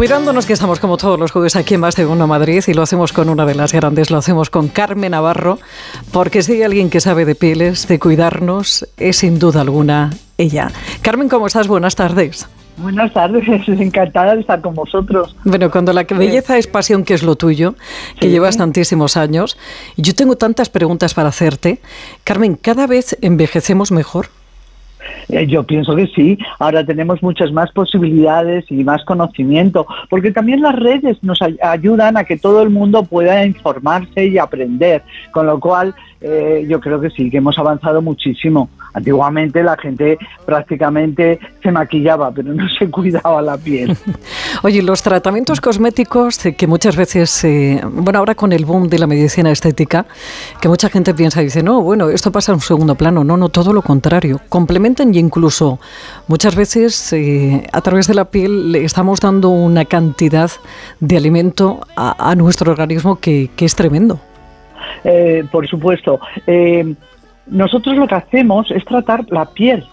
Cuidándonos que estamos como todos los jueves aquí en Más de Uno Madrid y lo hacemos con una de las grandes, lo hacemos con Carmen Navarro, porque si hay alguien que sabe de pieles, de cuidarnos, es sin duda alguna ella. Carmen, ¿cómo estás? Buenas tardes. Buenas tardes, encantada de estar con vosotros. Bueno, cuando la belleza es pasión, que es lo tuyo, que llevas tantísimos años, y yo tengo tantas preguntas para hacerte. Carmen, ¿cada vez envejecemos mejor? Eh, yo pienso que sí. Ahora tenemos muchas más posibilidades y más conocimiento, porque también las redes nos ayudan a que todo el mundo pueda informarse y aprender, con lo cual eh, yo creo que sí, que hemos avanzado muchísimo. Antiguamente la gente prácticamente se maquillaba, pero no se cuidaba la piel. Oye, los tratamientos cosméticos que muchas veces, eh, bueno, ahora con el boom de la medicina estética, que mucha gente piensa y dice, no, bueno, esto pasa en un segundo plano. No, no, todo lo contrario. Complementan y incluso muchas veces eh, a través de la piel le estamos dando una cantidad de alimento a, nuestro organismo que, es tremendo. Eh, por supuesto nosotros lo que hacemos es tratar la piel.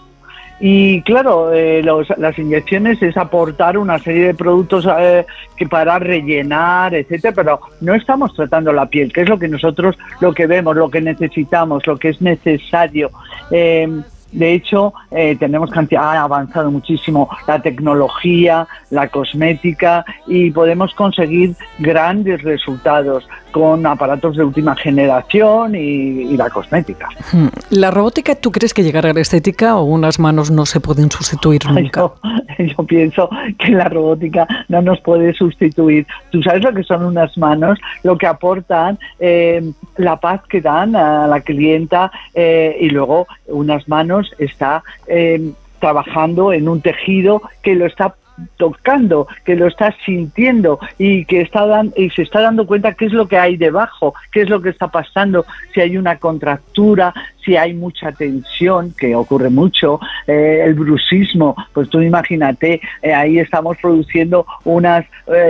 Y claro, eh, las inyecciones es aportar una serie de productos eh, que para rellenar, etcétera, pero no estamos tratando la piel, que es lo que nosotros, lo que vemos, lo que necesitamos, lo que es necesario. Eh, de hecho, eh, tenemos cantidad, ha avanzado muchísimo la tecnología, la cosmética y podemos conseguir grandes resultados con aparatos de última generación y, la cosmética. Hmm. ¿La robótica tú crees que llegará a la estética o unas manos no se pueden sustituir nunca? Yo, pienso que la robótica no nos puede sustituir. Tú sabes lo que son unas manos, lo que aportan, eh, la paz que dan a la clienta eh, y luego unas manos está eh, trabajando en un tejido que lo está tocando, que lo está sintiendo y que está y se está dando cuenta qué es lo que hay debajo, qué es lo que está pasando, si hay una contractura, si hay mucha tensión, que ocurre mucho, eh, el bruxismo, pues tú imagínate, eh, ahí estamos produciendo unas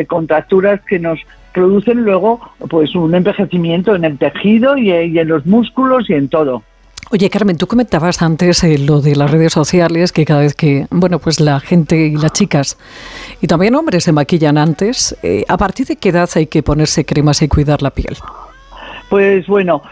contracturas que nos producen luego pues un envejecimiento en el tejido y en los músculos y en todo. Oye, Carmen, tú comentabas antes eh, lo de las redes sociales, que cada vez que, bueno, pues la gente y las chicas y también hombres se maquillan antes, eh, ¿a partir de qué edad hay que ponerse cremas y cuidar la piel? Pues bueno,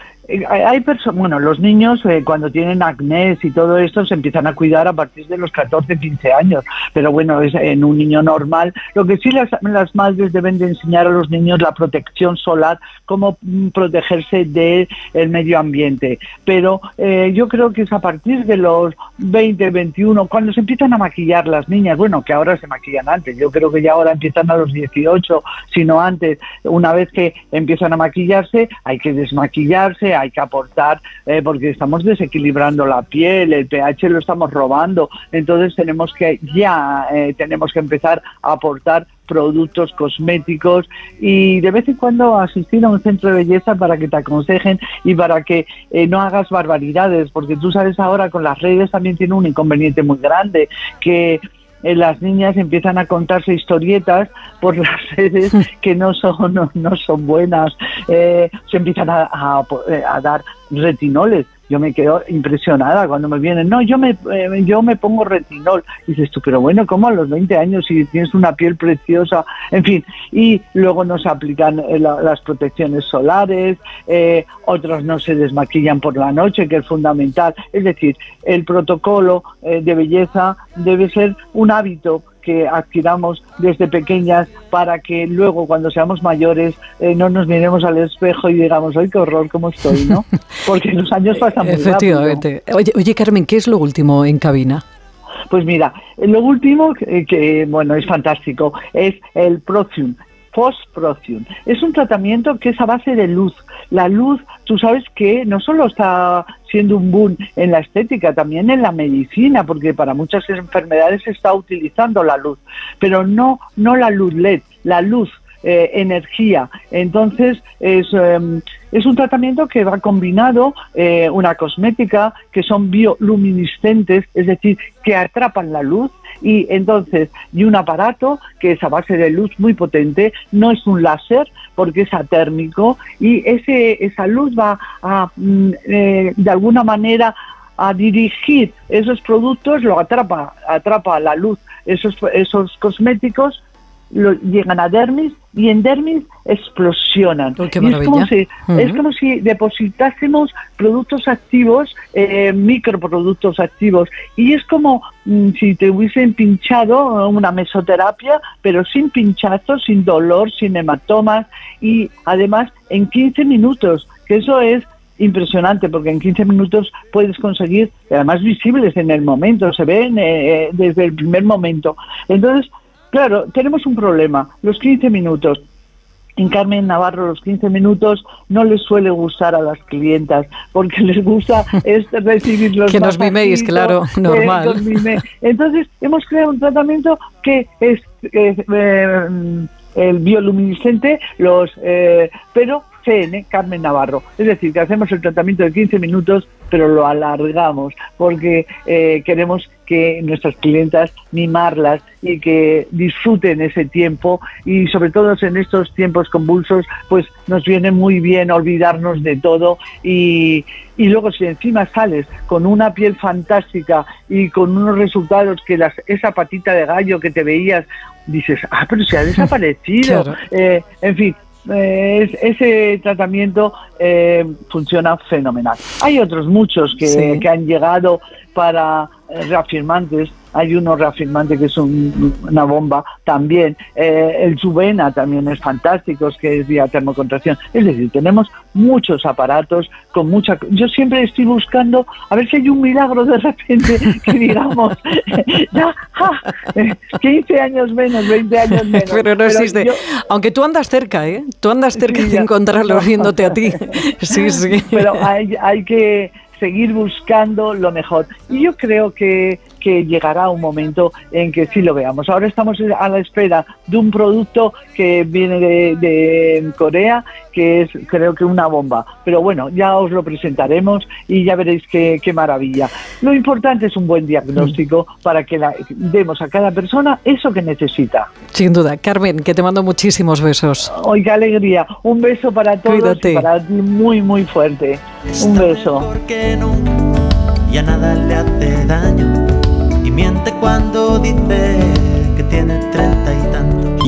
hay personas, bueno, los niños eh, cuando tienen acné y todo esto se empiezan a cuidar a partir de los 14, 15 años, pero bueno, es en un niño normal. Lo que sí las, las madres deben de enseñar a los niños la protección solar, cómo mm, protegerse del medio ambiente. Pero eh, yo creo que es a partir de los 20, 21, cuando se empiezan a maquillar las niñas, bueno, que ahora se maquillan antes, yo creo que ya ahora empiezan a los 18, sino antes, una vez que empiezan a maquillarse, hay que desmaquillarse, hay que aportar, eh, porque estamos desequilibrando la piel, el pH lo estamos robando, entonces tenemos que ya eh, tenemos que empezar a aportar productos cosméticos y de vez en cuando asistir a un centro de belleza para que te aconsejen y para que eh, no hagas barbaridades, porque tú sabes ahora con las redes también tiene un inconveniente muy grande, que eh, las niñas empiezan a contarse historietas por las redes que no son no, son buenas eh, se empiezan a, a, dar retinoles yo me quedo impresionada cuando me vienen, no, yo me, eh, yo me pongo retinol. Y dices tú, pero bueno, ¿cómo a los 20 años si tienes una piel preciosa? En fin, y luego no se aplican eh, las protecciones solares, eh, otros no se desmaquillan por la noche, que es fundamental. Es decir, el protocolo de belleza debe ser un hábito que adquiramos desde pequeñas para que luego cuando seamos mayores eh, no nos miremos al espejo y digamos, ¡ay, qué horror, cómo estoy! ¿no? Porque los años pasan muy Efectivamente. Oye, oye, Carmen, ¿qué es lo último en cabina? Pues mira, lo último que, que bueno, es fantástico, es el Procium, Post-Procium. Es un tratamiento que es a base de luz. La luz, tú sabes que no solo está siendo un boom en la estética, también en la medicina, porque para muchas enfermedades se está utilizando la luz, pero no, no la luz LED, la luz eh, energía. Entonces, es, em, es, un tratamiento que va combinado eh, una cosmética que son bioluminiscentes, es decir, que atrapan la luz y entonces y un aparato que es a base de luz muy potente, no es un láser porque es atérmico y ese, esa luz va a mm, eh, de alguna manera a dirigir esos productos, lo atrapa, atrapa la luz, esos, esos cosméticos lo, llegan a dermis y en dermis explosionan. es, como si, es como si depositásemos productos activos, eh, microproductos activos, y es como mm, si te hubiesen pinchado una mesoterapia, pero sin pinchazos, sin dolor, sin hematomas, y además en 15 minutos, que eso es impresionante porque en 15 minutos puedes conseguir, además visibles en el momento, se ven eh, eh, desde el primer momento. Entonces, Claro, tenemos un problema. Los 15 minutos. En Carmen Navarro los 15 minutos no les suele gustar a las clientas porque les gusta es recibir los Que nos miméis, claro, normal. Entonces hemos creado un tratamiento que es, eh, el bioluminiscente, los, eh, pero CN, Carmen Navarro. Es decir, que hacemos el tratamiento de 15 minutos pero lo alargamos porque eh, queremos que nuestras clientas mimarlas y que disfruten ese tiempo y sobre todo en estos tiempos convulsos pues nos viene muy bien olvidarnos de todo y, y luego si encima sales con una piel fantástica y con unos resultados que las, esa patita de gallo que te veías dices, ah, pero se ha desaparecido. Eh, en fin, ese tratamiento eh, funciona fenomenal. Hay otros muchos que, que han llegado para eh, reafirmantes hay uno reafirmante que es una bomba también. Eh, el Subena también es fantástico, que es vía termocontracción. Es decir, tenemos muchos aparatos con mucha... Yo siempre estoy buscando a ver si hay un milagro de repente que digamos, ya, 15 años menos, 20 años menos. Pero no existe. Aunque tú andas cerca, ¿eh? Tú andas cerca de encontrarlo riéndote a ti. Sí, sí. Pero hay, hay que seguir buscando lo mejor. Y yo creo que, que llegará un momento en que sí lo veamos. Ahora estamos a la espera de un producto que viene de, Corea, que es creo que una bomba. Pero bueno, ya os lo presentaremos y ya veréis qué, qué maravilla. Lo importante es un buen diagnóstico mm. para que la, demos a cada persona eso que necesita. Sin duda. Carmen, que te mando muchísimos besos. ¡Ay, qué alegría! Un beso para todos y para ti muy, muy fuerte. Un beso. Y a nada le hace daño miente cuando dice que tiene treinta y tantos.